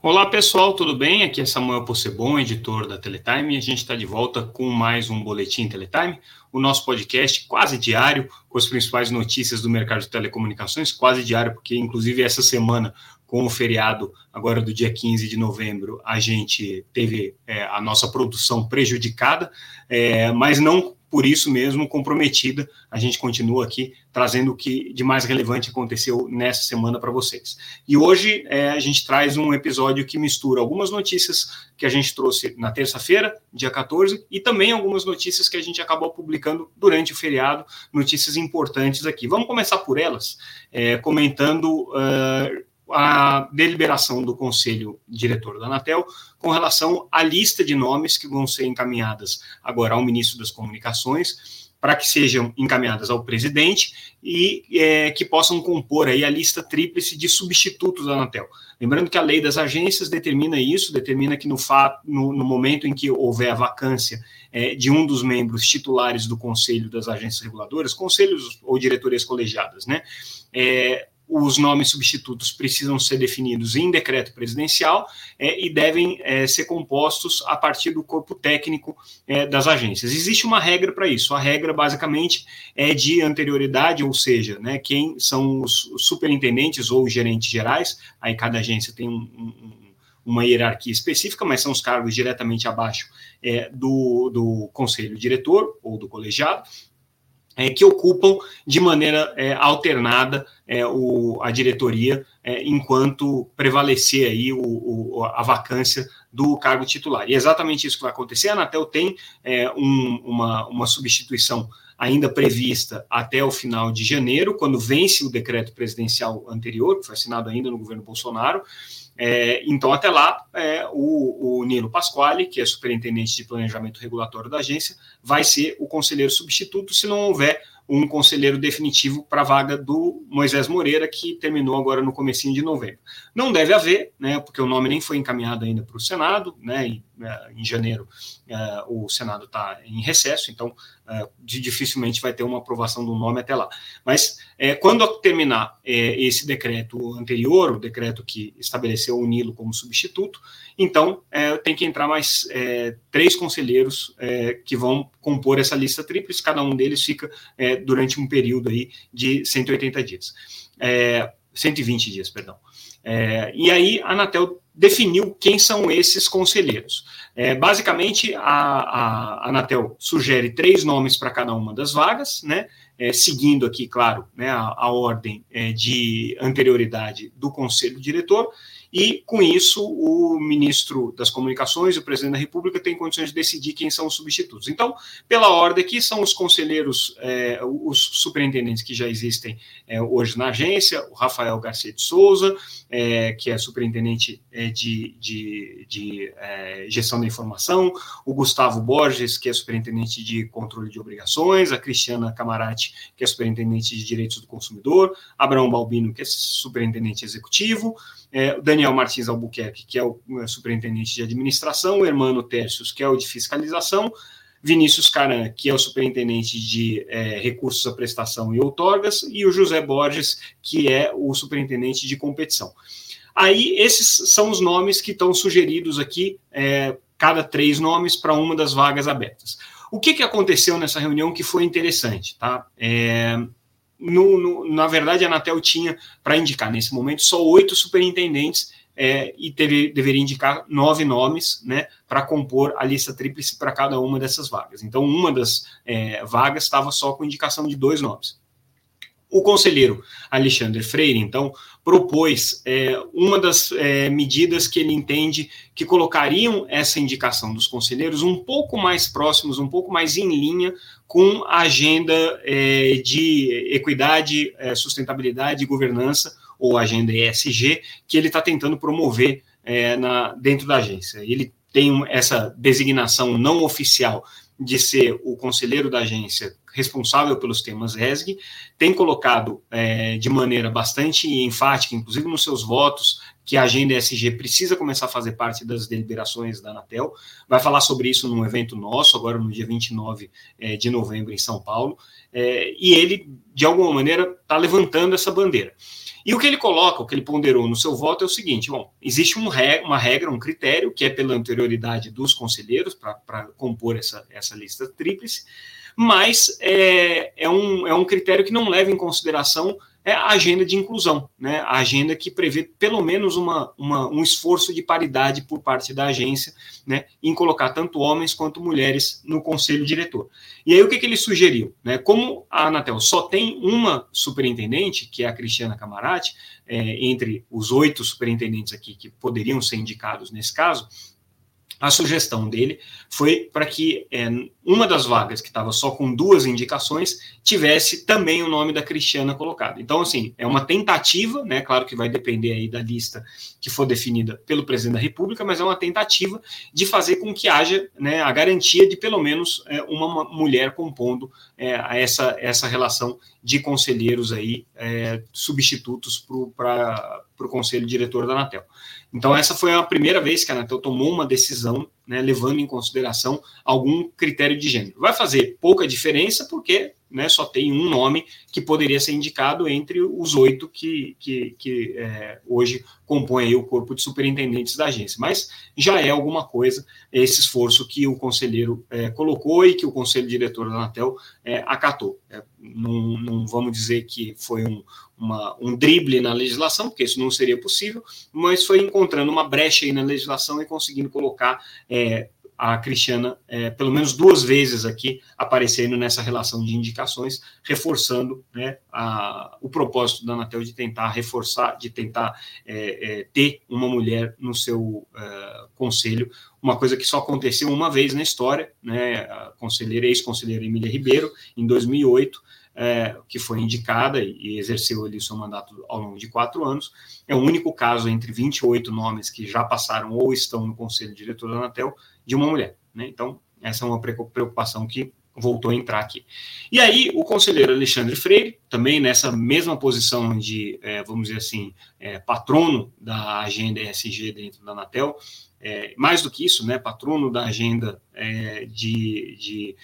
Olá pessoal, tudo bem? Aqui é Samuel Possebon, editor da Teletime, a gente está de volta com mais um Boletim Teletime, o nosso podcast quase diário, com as principais notícias do mercado de telecomunicações, quase diário, porque inclusive essa semana, com o feriado agora do dia 15 de novembro, a gente teve é, a nossa produção prejudicada, é, mas não por isso mesmo comprometida. A gente continua aqui trazendo o que de mais relevante aconteceu nessa semana para vocês. E hoje é, a gente traz um episódio que mistura algumas notícias que a gente trouxe na terça-feira, dia 14, e também algumas notícias que a gente acabou publicando durante o feriado, notícias importantes aqui. Vamos começar por elas, é, comentando. Uh, a deliberação do Conselho Diretor da Anatel com relação à lista de nomes que vão ser encaminhadas agora ao Ministro das Comunicações, para que sejam encaminhadas ao presidente e é, que possam compor aí a lista tríplice de substitutos da Anatel. Lembrando que a lei das agências determina isso, determina que no, no, no momento em que houver a vacância é, de um dos membros titulares do Conselho das Agências Reguladoras, conselhos ou diretorias colegiadas, né, é, os nomes substitutos precisam ser definidos em decreto presidencial é, e devem é, ser compostos a partir do corpo técnico é, das agências. Existe uma regra para isso. A regra, basicamente, é de anterioridade, ou seja, né, quem são os superintendentes ou gerentes gerais, aí cada agência tem um, um, uma hierarquia específica, mas são os cargos diretamente abaixo é, do, do conselho diretor ou do colegiado, é, que ocupam de maneira é, alternada é, o, a diretoria é, enquanto prevalecer aí o, o, a vacância do cargo titular. E é exatamente isso que vai acontecer. A Anatel tem é, um, uma, uma substituição ainda prevista até o final de janeiro, quando vence o decreto presidencial anterior, que foi assinado ainda no governo Bolsonaro, é, então, até lá, é, o, o, Nilo Pasquale, que é superintendente de planejamento regulatório da agência, vai ser o conselheiro substituto se não houver um conselheiro definitivo para a vaga do Moisés Moreira, que terminou agora no comecinho de novembro. Não deve haver, né, porque o nome nem foi encaminhado ainda para o Senado, né, e, em janeiro é, o Senado está em recesso, então é, dificilmente vai ter uma aprovação do nome até lá. Mas é, quando terminar é, esse decreto anterior, o decreto que estabeleceu o Nilo como substituto, então é, tem que entrar mais é, três conselheiros é, que vão compor essa lista tríplice, cada um deles fica durante um período aí de 180 dias. 120 dias, perdão. E aí a Anatel definiu quem são esses conselheiros. É, basicamente, a, a, Anatel sugere três nomes para cada uma das vagas, né? É, seguindo aqui, claro, né, a, a ordem é, de anterioridade do conselho diretor, e, com isso, o ministro das Comunicações o presidente da República têm condições de decidir quem são os substitutos. Então, pela ordem aqui, são os conselheiros, é, os superintendentes que já existem é, hoje na agência, o Rafael Garcia de Souza, é, que é superintendente é, de, de, de gestão da informação, o Gustavo Borges, que é superintendente de controle de obrigações, a Cristiana Camarati, que é superintendente de direitos do consumidor, Abraão Balbino, que é superintendente executivo, é, Daniel Martins Albuquerque, que é o é, superintendente de administração, o Hermano Tércios, que é o de fiscalização, Vinícius Caran, que é o superintendente de é, recursos à prestação e outorgas, e o José Borges, que é o superintendente de competição. Aí, esses são os nomes que estão sugeridos aqui, é, cada três nomes para uma das vagas abertas. O que, que aconteceu nessa reunião que foi interessante? Tá? É, no, no, na verdade, a Anatel tinha para indicar nesse momento só oito superintendentes é, e teve, deveria indicar nove nomes né, para compor a lista tríplice para cada uma dessas vagas. Então, uma das é, vagas estava só com indicação de dois nomes. O conselheiro Alexandre Freire, então, propôs é, uma das é, medidas que ele entende que colocariam essa indicação dos conselheiros um pouco mais próximos, um pouco mais em linha com a agenda é, de equidade, é, sustentabilidade e governança, ou agenda ESG, que ele está tentando promover é, na, dentro da agência. Ele tem essa designação não oficial de ser o conselheiro da agência responsável pelos temas ESG, tem colocado é, de maneira bastante enfática, inclusive nos seus votos, que a agenda ESG precisa começar a fazer parte das deliberações da Anatel. Vai falar sobre isso num evento nosso, agora no dia 29 é, de novembro, em São Paulo. É, e ele, de alguma maneira, está levantando essa bandeira. E o que ele coloca, o que ele ponderou no seu voto é o seguinte: bom, existe um uma regra, um critério, que é pela anterioridade dos conselheiros para compor essa, essa lista tríplice, mas é, é, um, é um critério que não leva em consideração é a agenda de inclusão, né? a agenda que prevê pelo menos uma, uma, um esforço de paridade por parte da agência né? em colocar tanto homens quanto mulheres no conselho diretor. E aí o que, que ele sugeriu? Né? Como a Anatel só tem uma superintendente, que é a Cristiana Camarati, é, entre os oito superintendentes aqui que poderiam ser indicados nesse caso, a sugestão dele foi para que é, uma das vagas que estava só com duas indicações tivesse também o nome da Cristiana colocado. Então, assim, é uma tentativa, né? Claro que vai depender aí da lista que for definida pelo presidente da República, mas é uma tentativa de fazer com que haja né, a garantia de pelo menos é, uma mulher compondo é, essa, essa relação de conselheiros aí é, substitutos para o conselho diretor da Anatel. Então, essa foi a primeira vez que a Anatel tomou uma decisão, né, levando em consideração algum critério de gênero. Vai fazer pouca diferença, porque né, só tem um nome que poderia ser indicado entre os oito que, que, que é, hoje compõem o corpo de superintendentes da agência. Mas já é alguma coisa esse esforço que o conselheiro é, colocou e que o conselho diretor da Anatel é, acatou. É, não, não, vamos dizer que foi um, uma, um drible na legislação, porque isso não seria possível, mas foi encontrando uma brecha aí na legislação e conseguindo colocar é, a Cristiana, é, pelo menos duas vezes aqui, aparecendo nessa relação de indicações, reforçando né, a, o propósito da Anatel de tentar reforçar, de tentar é, é, ter uma mulher no seu é, conselho, uma coisa que só aconteceu uma vez na história, né, a conselheira, ex-conselheira Emília Ribeiro, em 2008, é, que foi indicada e exerceu ali o seu mandato ao longo de quatro anos. É o único caso entre 28 nomes que já passaram ou estão no conselho diretor da Anatel de uma mulher. Né? Então, essa é uma preocupação que voltou a entrar aqui. E aí, o conselheiro Alexandre Freire, também nessa mesma posição de, é, vamos dizer assim, é, patrono da agenda ESG dentro da Anatel, é, mais do que isso, né, patrono da agenda é, de, de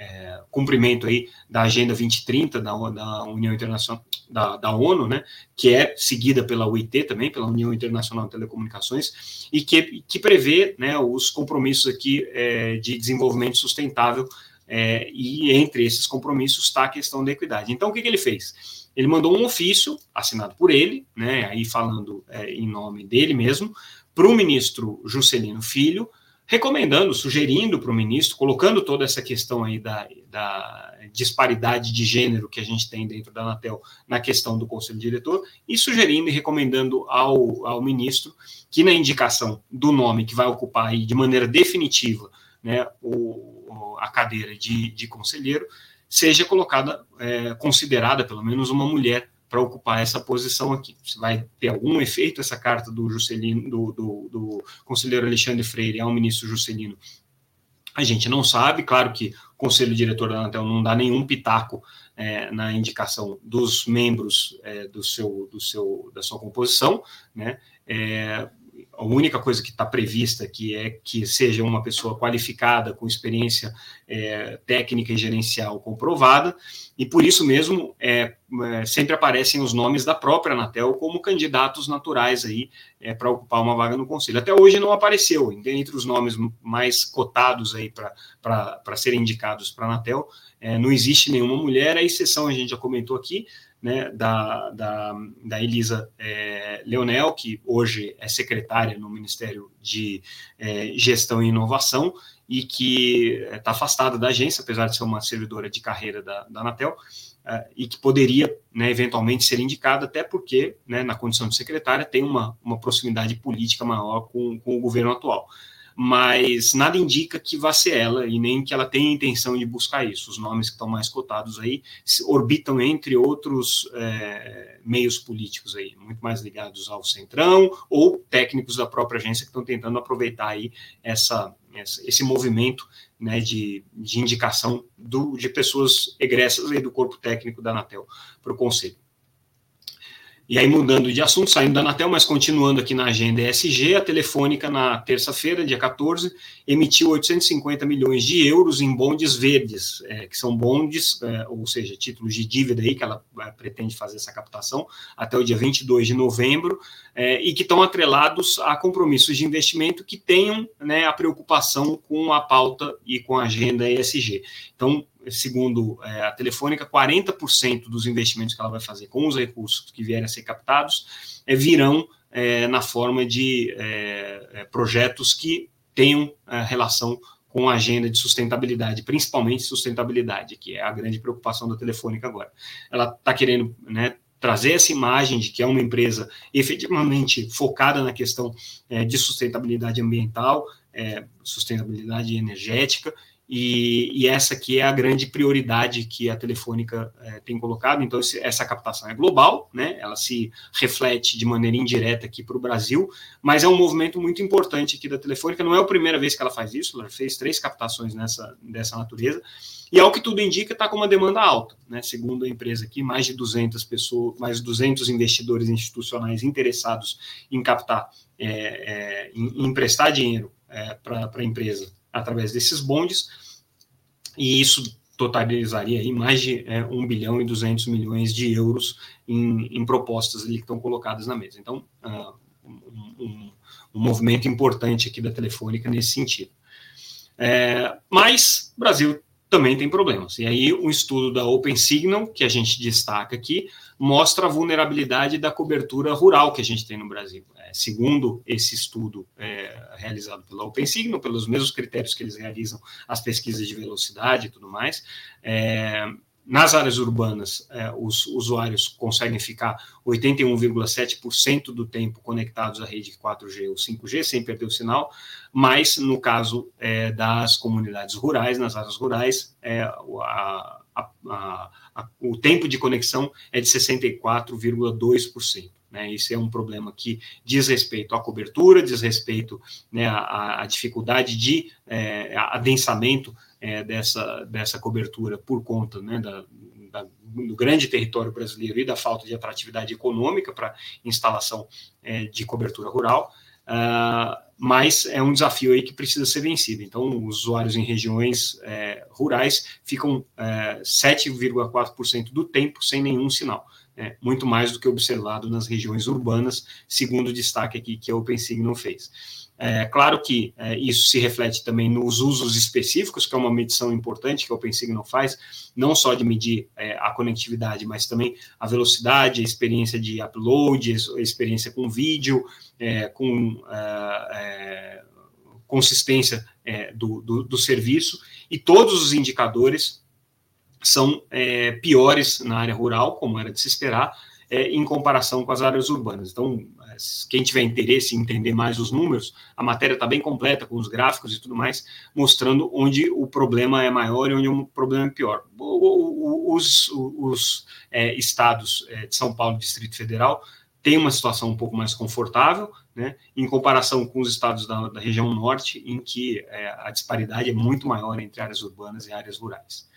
é, cumprimento aí da Agenda 2030 da, da União Internacional, da, da, ONU, né, que é seguida pela UIT também, pela União Internacional de Telecomunicações, e que, que prevê né, os compromissos aqui é, de desenvolvimento sustentável, é, e entre esses compromissos está a questão da equidade. Então, o que, que ele fez? Ele mandou um ofício, assinado por ele, né, aí falando é, em nome dele mesmo, para o ministro Juscelino Filho, recomendando, sugerindo para o ministro, colocando toda essa questão aí da, da, disparidade de gênero que a gente tem dentro da Anatel na questão do conselho diretor, e sugerindo e recomendando ao, ao ministro que na indicação do nome que vai ocupar aí de maneira definitiva né, o, a cadeira de, de conselheiro, seja colocada, é, considerada pelo menos uma mulher para ocupar essa posição aqui. Se vai ter algum efeito essa carta do Juscelino, do, do, do conselheiro Alexandre Freire ao ministro Juscelino, a gente não sabe. Claro que o conselho diretor da Anatel não dá nenhum pitaco é, na indicação dos membros é, do seu, do seu, da sua composição, né? É, a única coisa que está prevista aqui é que seja uma pessoa qualificada, com experiência é, técnica e gerencial comprovada, e por isso mesmo é, é, sempre aparecem os nomes da própria Anatel como candidatos naturais aí é, para ocupar uma vaga no conselho. Até hoje não apareceu, entre os nomes mais cotados aí para serem indicados para a Anatel, é, não existe nenhuma mulher, a exceção a gente já comentou aqui, né, da, da, da Elisa é, Leonel, que hoje é secretária no Ministério de é, Gestão e Inovação e que está afastada da agência, apesar de ser uma servidora de carreira da, da Anatel, é, e que poderia, né, eventualmente, ser indicada, até porque, né, na condição de secretária, tem uma, uma proximidade política maior com, com o governo atual mas nada indica que vá ser ela e nem que ela tenha intenção de buscar isso. Os nomes que estão mais cotados aí orbitam entre outros é, meios políticos aí, muito mais ligados ao centrão ou técnicos da própria agência que estão tentando aproveitar aí essa, esse movimento né, de, de indicação do, de pessoas egressas aí do corpo técnico da Anatel para o Conselho. E aí, mudando de assunto, saindo da Anatel, mas continuando aqui na agenda ESG, a Telefônica, na terça-feira, dia 14, emitiu 850 milhões de euros em bondes verdes, é, que são bondes, é, ou seja, títulos de dívida aí, que ela é, pretende fazer essa captação até o dia 22 de novembro, é, e que estão atrelados a compromissos de investimento que tenham né, a preocupação com a pauta e com a agenda ESG. Então, segundo é, a Telefônica, 40% dos investimentos que ela vai fazer com os recursos que vierem a ser captados é, virão é, na forma de é, é, projetos que tenham é, relação com a agenda de sustentabilidade, principalmente sustentabilidade, que é a grande preocupação da Telefônica agora. Ela está querendo né, trazer essa imagem de que é uma empresa efetivamente focada na questão de sustentabilidade ambiental, sustentabilidade energética e, e, essa aqui é a grande prioridade que a Telefônica é, tem colocado. Então, esse, essa captação é global, né? ela se reflete de maneira indireta aqui para o Brasil, mas é um movimento muito importante aqui da Telefônica. Não é a primeira vez que ela faz isso, ela fez três captações nessa, dessa natureza, e ao que tudo indica, está com uma demanda alta. Né? Segundo a empresa aqui, mais de 200 pessoas, mais de 200 investidores institucionais interessados em captar, é, é, em, em emprestar dinheiro para a empresa através desses bondes, e isso totalizaria aí mais de é, 1 bilhão e 200 milhões de euros em, em propostas ali que estão colocadas na mesa. Então, uh, um, um, um, movimento importante aqui da Telefônica nesse sentido. É, mas o Brasil também tem problemas. E aí, um estudo da Open Signal, que a gente destaca aqui, mostra a vulnerabilidade da cobertura rural que a gente tem no Brasil. É, segundo esse estudo é, realizado pela OpenSignal, pelos mesmos critérios que eles realizam as pesquisas de velocidade e tudo mais, é, nas áreas urbanas, os usuários conseguem ficar 81,7% do tempo conectados à rede 4G ou 5G, sem perder o sinal, mas no caso das comunidades rurais, nas áreas rurais, é, a, a, a, o tempo de conexão é de 64,2%. Né, isso é um problema que diz respeito à cobertura, diz respeito né, à, à, dificuldade de é, adensamento é, dessa, dessa cobertura por conta né, da, da, do grande território brasileiro e da falta de atratividade econômica para instalação é, de cobertura rural. Uh, mas é um desafio aí que precisa ser vencido. Então, os usuários em regiões é, rurais ficam é, 7,4% do tempo sem nenhum sinal. É, muito mais do que observado nas regiões urbanas, segundo o destaque aqui que a OpenSignal fez. É claro que é, isso se reflete também nos usos específicos, que é uma medição importante que a OpenSignal faz, não só de medir é, a conectividade, mas também a velocidade, a experiência de upload, a experiência com vídeo, é, com é, é, consistência é, do, do, do, serviço, e todos os indicadores são piores na área rural, como era de se esperar, em comparação com as áreas urbanas. Então, quem tiver interesse em entender mais os números, a matéria está bem completa com os gráficos e tudo mais, mostrando onde o problema é maior e onde o problema é pior. Os, os é, estados é, de São Paulo e Distrito Federal têm uma situação um pouco mais confortável, né, em comparação com os estados da, da região norte, em que é, a disparidade é muito maior entre áreas urbanas e áreas rurais.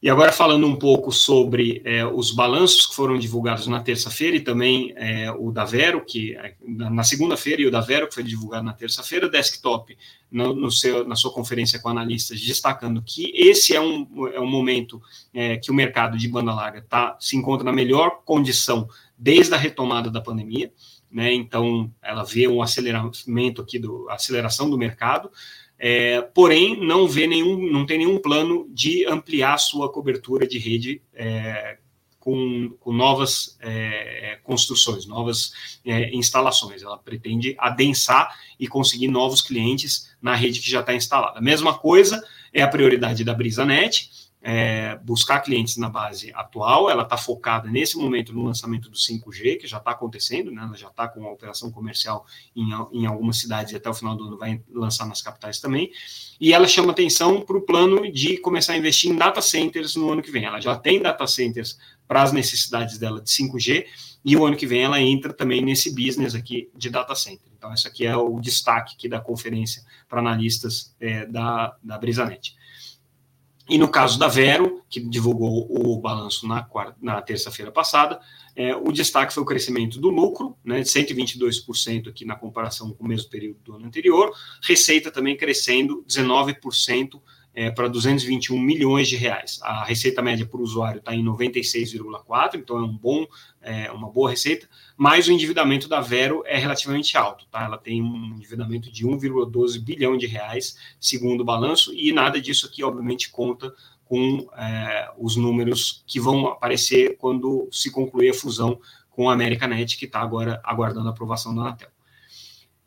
E agora falando um pouco sobre é, os balanços que foram divulgados na terça-feira e também é, o da Vero, que é, na segunda-feira e o da Vero, que foi divulgado na terça-feira, desktop no, no seu, na sua conferência com analistas, destacando que esse é um, é um momento é, que o mercado de banda larga tá, se encontra na melhor condição desde a retomada da pandemia, né? Então ela vê um aceleramento aqui do aceleração do mercado. É, porém, não vê nenhum, não tem nenhum plano de ampliar sua cobertura de rede é, com, com, novas é, construções, novas é, instalações. Ela pretende adensar e conseguir novos clientes na rede que já está instalada. A mesma coisa é a prioridade da BrisaNet, é, buscar clientes na base atual, ela está focada nesse momento no lançamento do 5G, que já está acontecendo, né? ela já está com a operação comercial em, em algumas cidades e até o final do ano vai lançar nas capitais também, e ela chama atenção para o plano de começar a investir em data centers no ano que vem. Ela já tem data centers para as necessidades dela de 5G, e o ano que vem ela entra também nesse business aqui de data center. Então, esse aqui é o destaque aqui da conferência para analistas é, da, da BrisaNet. E no caso da Vero, que divulgou o balanço na, na terça-feira passada, é, o destaque foi o crescimento do lucro, né, de 122% aqui na comparação com o mesmo período do ano anterior, receita também crescendo 19% é, para 221 milhões de reais. A receita média por usuário está em 96,4, então é um bom, é, uma boa receita, mas o endividamento da Vero é relativamente alto, tá? Ela tem um endividamento de 1,12 bilhão de reais, segundo o balanço, e nada disso aqui, obviamente, conta com é, os números que vão aparecer quando se concluir a fusão com a Americanet, que está agora aguardando a aprovação da Anatel.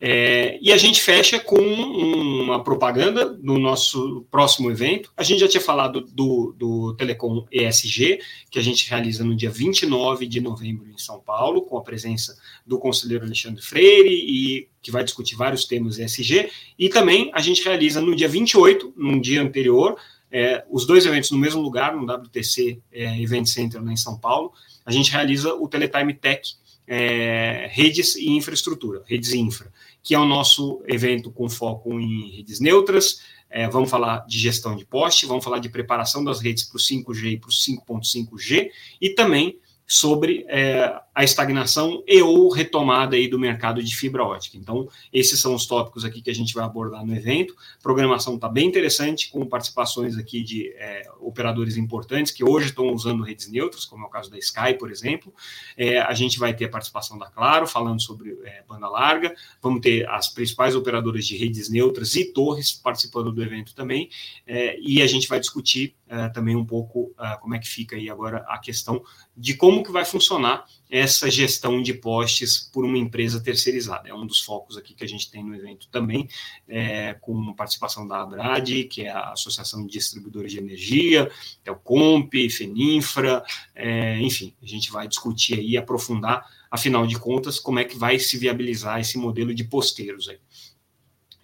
É, e a gente fecha com uma propaganda do nosso próximo evento. A gente já tinha falado do, do Telecom ESG, que a gente realiza no dia 29 de novembro em São Paulo, com a presença do conselheiro Alexandre Freire, e que vai discutir vários temas ESG. E também a gente realiza no dia 28, num dia anterior, é, os dois eventos no mesmo lugar, no WTC é, Event Center lá em São Paulo. A gente realiza o Teletime Tech, é, redes e infraestrutura, redes e infra que é o nosso evento com foco em redes neutras. É, vamos falar de gestão de poste, vamos falar de preparação das redes para o 5G e para o 5.5G, e também sobre é, a estagnação e ou retomada aí do mercado de fibra ótica. Então, esses são os tópicos aqui que a gente vai abordar no evento. A programação está bem interessante, com participações aqui de é, operadores importantes que hoje estão usando redes neutras, como é o caso da Sky, por exemplo. É, a gente vai ter a participação da Claro, falando sobre é, banda larga. Vamos ter as principais operadoras de redes neutras e torres participando do evento também. É, e a gente vai discutir é, também um pouco é, como é que fica aí agora a questão de como que vai funcionar essa gestão de postes por uma empresa terceirizada. É um dos focos aqui que a gente tem no evento também, é, com participação da ABRAD, que é a Associação de Distribuidores de Energia, é o Comp, FENINFRA, é, enfim, a gente vai discutir aí, aprofundar, afinal de contas, como é que vai se viabilizar esse modelo de posteiros aí.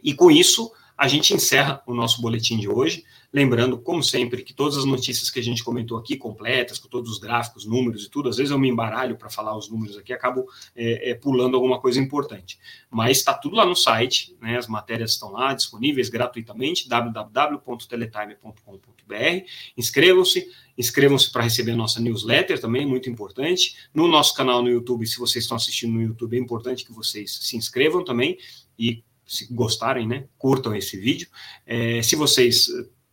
E com isso, a gente encerra o nosso boletim de hoje. Lembrando, como sempre, que todas as notícias que a gente comentou aqui, completas, com todos os gráficos, números e tudo, às vezes eu me embaralho para falar os números aqui, acabo é, é, pulando alguma coisa importante. Mas está tudo lá no site, né, as matérias estão lá disponíveis gratuitamente, www.teletime.com.br. Inscrevam-se, inscrevam-se para receber a nossa newsletter também, muito importante. No nosso canal no YouTube, se vocês estão assistindo no YouTube, é importante que vocês se inscrevam também e se gostarem, né, curtam esse vídeo. É, se vocês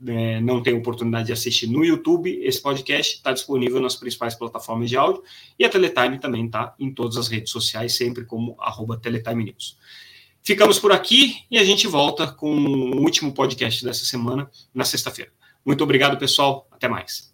é, não tem oportunidade de assistir no YouTube, esse podcast está disponível nas principais plataformas de áudio e a Teletime também está em todas as redes sociais, sempre como arroba Teletime News. Ficamos por aqui e a gente volta com o último podcast dessa semana, na sexta-feira. Muito obrigado, pessoal. Até mais.